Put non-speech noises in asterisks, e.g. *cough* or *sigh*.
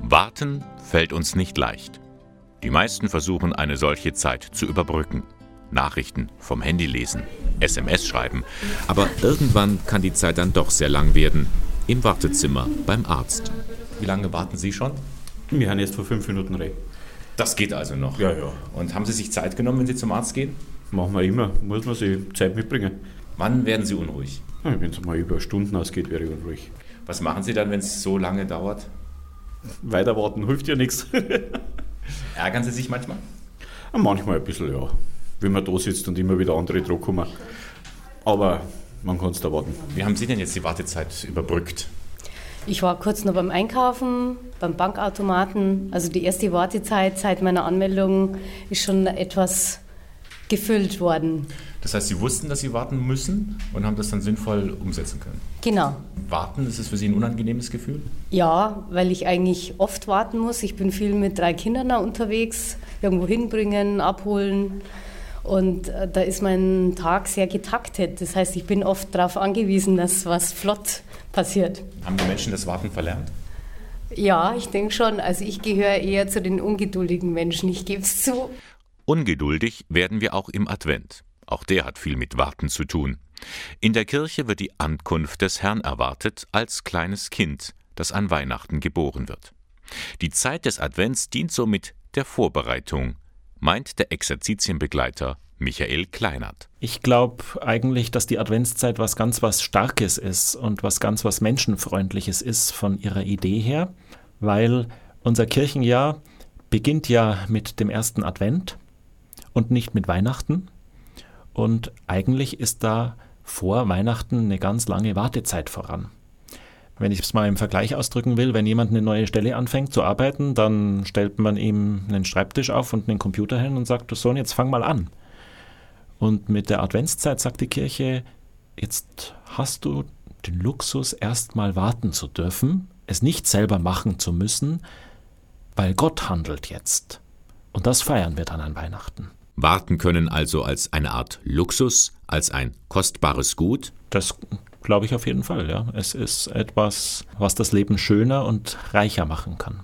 Warten fällt uns nicht leicht. Die meisten versuchen eine solche Zeit zu überbrücken. Nachrichten vom Handy lesen, SMS schreiben. Aber irgendwann kann die Zeit dann doch sehr lang werden. Im Wartezimmer beim Arzt. Wie lange warten Sie schon? Wir haben jetzt vor fünf Minuten rein. Das geht also noch. Ja, ja. Und haben Sie sich Zeit genommen, wenn Sie zum Arzt gehen? Machen wir immer. Muss man sich Zeit mitbringen. Wann werden Sie unruhig? Ja, wenn es mal über Stunden ausgeht, wäre ich unruhig. Was machen Sie dann, wenn es so lange dauert? Weiter warten hilft ja nichts. *laughs* Ärgern Sie sich manchmal? Manchmal ein bisschen, ja. Wenn man da sitzt und immer wieder andere Druck kommen. Aber man kann es da warten. Wie haben Sie denn jetzt die Wartezeit überbrückt? Ich war kurz noch beim Einkaufen, beim Bankautomaten. Also die erste Wartezeit seit meiner Anmeldung ist schon etwas gefüllt worden. Das heißt, Sie wussten, dass Sie warten müssen und haben das dann sinnvoll umsetzen können. Genau. Warten, ist es für Sie ein unangenehmes Gefühl? Ja, weil ich eigentlich oft warten muss. Ich bin viel mit drei Kindern unterwegs, irgendwo hinbringen, abholen. Und äh, da ist mein Tag sehr getaktet. Das heißt, ich bin oft darauf angewiesen, dass was flott passiert. Haben die Menschen das Warten verlernt? Ja, ich denke schon. Also ich gehöre eher zu den ungeduldigen Menschen, ich gebe es zu. Ungeduldig werden wir auch im Advent. Auch der hat viel mit Warten zu tun. In der Kirche wird die Ankunft des Herrn erwartet als kleines Kind, das an Weihnachten geboren wird. Die Zeit des Advents dient somit der Vorbereitung, meint der Exerzitienbegleiter Michael Kleinert. Ich glaube eigentlich, dass die Adventszeit was ganz was Starkes ist und was ganz was Menschenfreundliches ist von ihrer Idee her, weil unser Kirchenjahr beginnt ja mit dem ersten Advent und nicht mit Weihnachten. Und eigentlich ist da vor Weihnachten eine ganz lange Wartezeit voran. Wenn ich es mal im Vergleich ausdrücken will, wenn jemand eine neue Stelle anfängt zu arbeiten, dann stellt man ihm einen Schreibtisch auf und einen Computer hin und sagt, so, jetzt fang mal an. Und mit der Adventszeit sagt die Kirche, jetzt hast du den Luxus, erst mal warten zu dürfen, es nicht selber machen zu müssen, weil Gott handelt jetzt. Und das feiern wir dann an Weihnachten. Warten können also als eine Art Luxus, als ein kostbares Gut? Das glaube ich auf jeden Fall, ja. Es ist etwas, was das Leben schöner und reicher machen kann.